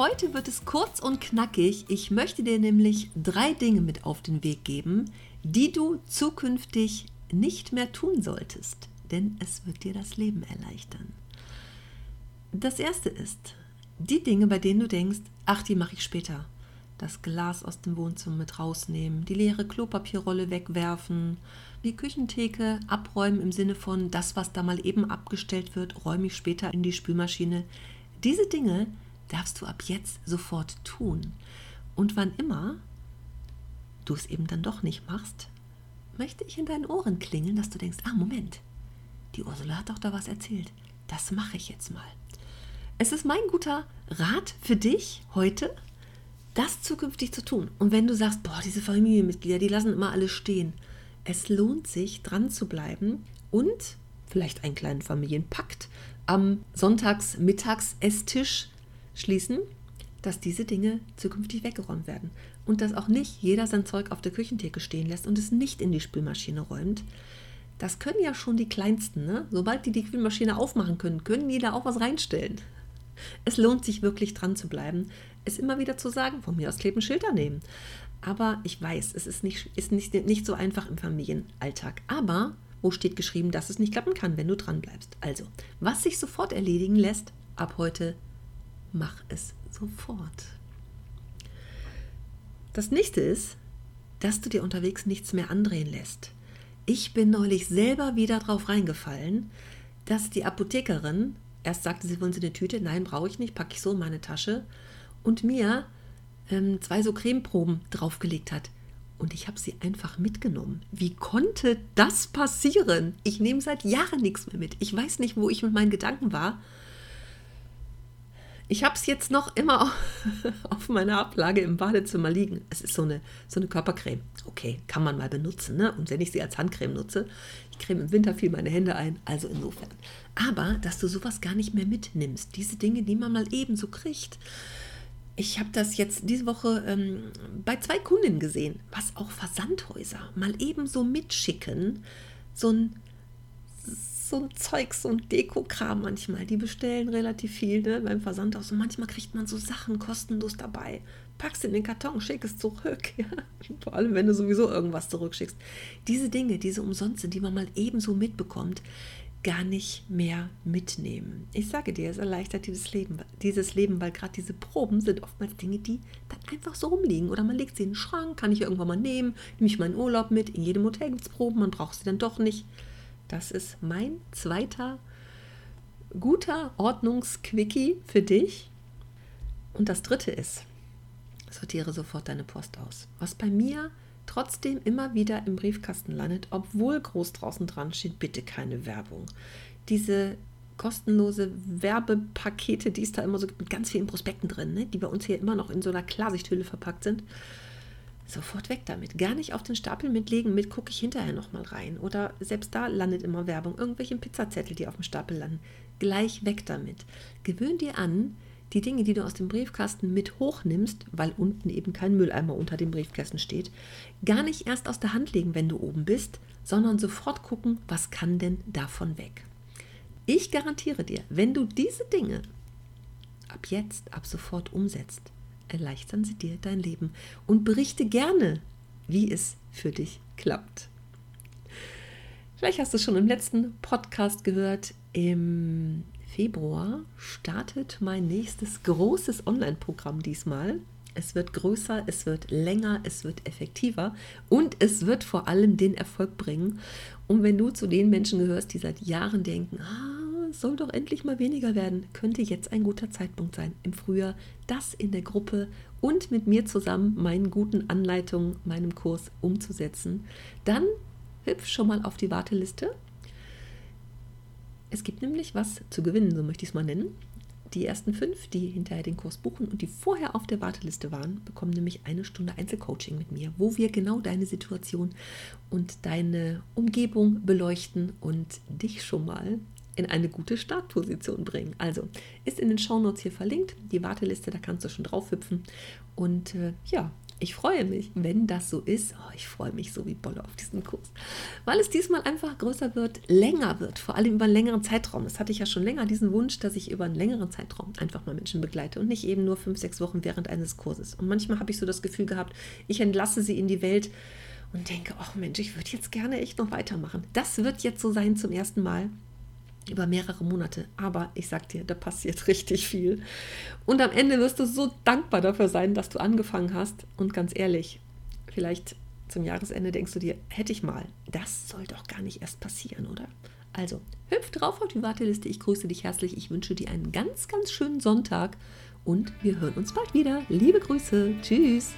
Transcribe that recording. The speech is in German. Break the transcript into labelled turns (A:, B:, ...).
A: Heute wird es kurz und knackig. Ich möchte dir nämlich drei Dinge mit auf den Weg geben, die du zukünftig nicht mehr tun solltest, denn es wird dir das Leben erleichtern. Das erste ist, die Dinge, bei denen du denkst, ach, die mache ich später. Das Glas aus dem Wohnzimmer mit rausnehmen, die leere Klopapierrolle wegwerfen, die Küchentheke abräumen im Sinne von, das, was da mal eben abgestellt wird, räume ich später in die Spülmaschine. Diese Dinge darfst du ab jetzt sofort tun. Und wann immer du es eben dann doch nicht machst, möchte ich in deinen Ohren klingeln, dass du denkst, ah Moment, die Ursula hat doch da was erzählt. Das mache ich jetzt mal. Es ist mein guter Rat für dich heute, das zukünftig zu tun. Und wenn du sagst, boah, diese Familienmitglieder, die lassen immer alles stehen. Es lohnt sich, dran zu bleiben und vielleicht einen kleinen Familienpakt am Sonntagsmittags-Esstisch schließen, dass diese Dinge zukünftig weggeräumt werden und dass auch nicht jeder sein Zeug auf der Küchentheke stehen lässt und es nicht in die Spülmaschine räumt. Das können ja schon die Kleinsten. Ne? Sobald die die Spülmaschine aufmachen können, können die da auch was reinstellen. Es lohnt sich wirklich dran zu bleiben, es immer wieder zu sagen, von mir aus kleben Schilder nehmen. Aber ich weiß, es ist nicht, ist nicht, nicht so einfach im Familienalltag. Aber wo steht geschrieben, dass es nicht klappen kann, wenn du dran bleibst? Also, was sich sofort erledigen lässt, ab heute mach es sofort. Das nächste ist, dass du dir unterwegs nichts mehr andrehen lässt. Ich bin neulich selber wieder drauf reingefallen, dass die Apothekerin erst sagte, sie wollen sie eine Tüte, nein, brauche ich nicht, packe ich so in meine Tasche und mir ähm, zwei so Cremeproben draufgelegt hat. Und ich habe sie einfach mitgenommen. Wie konnte das passieren? Ich nehme seit Jahren nichts mehr mit. Ich weiß nicht, wo ich mit meinen Gedanken war. Ich habe es jetzt noch immer auf meiner Ablage im Badezimmer liegen. Es ist so eine, so eine Körpercreme. Okay, kann man mal benutzen. Ne? Und wenn ich sie als Handcreme nutze, ich creme im Winter viel meine Hände ein, also insofern. Aber, dass du sowas gar nicht mehr mitnimmst, diese Dinge, die man mal eben so kriegt. Ich habe das jetzt diese Woche ähm, bei zwei Kundinnen gesehen, was auch Versandhäuser mal eben so mitschicken. So ein so ein Zeug, so ein Dekokram manchmal. Die bestellen relativ viel ne, beim Versandhaus und manchmal kriegt man so Sachen kostenlos dabei. Packst in den Karton, schick es zurück. Ja? Vor allem, wenn du sowieso irgendwas zurückschickst. Diese Dinge, diese umsonst sind, die man mal ebenso mitbekommt, gar nicht mehr mitnehmen. Ich sage dir, es erleichtert dieses Leben, dieses Leben weil gerade diese Proben sind oftmals Dinge, die dann einfach so rumliegen. Oder man legt sie in den Schrank, kann ich irgendwann mal nehmen, nehme ich meinen Urlaub mit. In jedem Hotel gibt es Proben, man braucht sie dann doch nicht. Das ist mein zweiter guter Ordnungsquickie für dich. Und das dritte ist, sortiere sofort deine Post aus. Was bei mir trotzdem immer wieder im Briefkasten landet, obwohl groß draußen dran steht, bitte keine Werbung. Diese kostenlose Werbepakete, die es da immer so gibt, mit ganz vielen Prospekten drin, ne, die bei uns hier immer noch in so einer Klarsichthülle verpackt sind sofort weg damit. Gar nicht auf den Stapel mitlegen, mit gucke ich hinterher nochmal rein. Oder selbst da landet immer Werbung, irgendwelche Pizzazettel, die auf dem Stapel landen. Gleich weg damit. Gewöhn dir an, die Dinge, die du aus dem Briefkasten mit hochnimmst, weil unten eben kein Mülleimer unter dem Briefkasten steht, gar nicht erst aus der Hand legen, wenn du oben bist, sondern sofort gucken, was kann denn davon weg. Ich garantiere dir, wenn du diese Dinge ab jetzt, ab sofort umsetzt, erleichtern sie dir dein Leben und berichte gerne, wie es für dich klappt. Vielleicht hast du schon im letzten Podcast gehört, im Februar startet mein nächstes großes Online-Programm diesmal. Es wird größer, es wird länger, es wird effektiver und es wird vor allem den Erfolg bringen. Und wenn du zu den Menschen gehörst, die seit Jahren denken, ah, es soll doch endlich mal weniger werden, könnte jetzt ein guter Zeitpunkt sein, im Frühjahr das in der Gruppe und mit mir zusammen meinen guten Anleitungen, meinem Kurs umzusetzen. Dann hüpf schon mal auf die Warteliste. Es gibt nämlich was zu gewinnen, so möchte ich es mal nennen. Die ersten fünf, die hinterher den Kurs buchen und die vorher auf der Warteliste waren, bekommen nämlich eine Stunde Einzelcoaching mit mir, wo wir genau deine Situation und deine Umgebung beleuchten und dich schon mal in eine gute Startposition bringen. Also ist in den Shownotes hier verlinkt, die Warteliste, da kannst du schon drauf hüpfen. Und äh, ja, ich freue mich, wenn das so ist. Oh, ich freue mich so wie Bolle auf diesen Kurs, weil es diesmal einfach größer wird, länger wird, vor allem über einen längeren Zeitraum. Das hatte ich ja schon länger, diesen Wunsch, dass ich über einen längeren Zeitraum einfach mal Menschen begleite und nicht eben nur fünf, sechs Wochen während eines Kurses. Und manchmal habe ich so das Gefühl gehabt, ich entlasse sie in die Welt und denke, ach Mensch, ich würde jetzt gerne echt noch weitermachen. Das wird jetzt so sein zum ersten Mal über mehrere Monate. Aber ich sag dir, da passiert richtig viel. Und am Ende wirst du so dankbar dafür sein, dass du angefangen hast. Und ganz ehrlich, vielleicht zum Jahresende denkst du dir, hätte ich mal. Das soll doch gar nicht erst passieren, oder? Also, hüpf drauf auf die Warteliste. Ich grüße dich herzlich. Ich wünsche dir einen ganz, ganz schönen Sonntag. Und wir hören uns bald wieder. Liebe Grüße. Tschüss.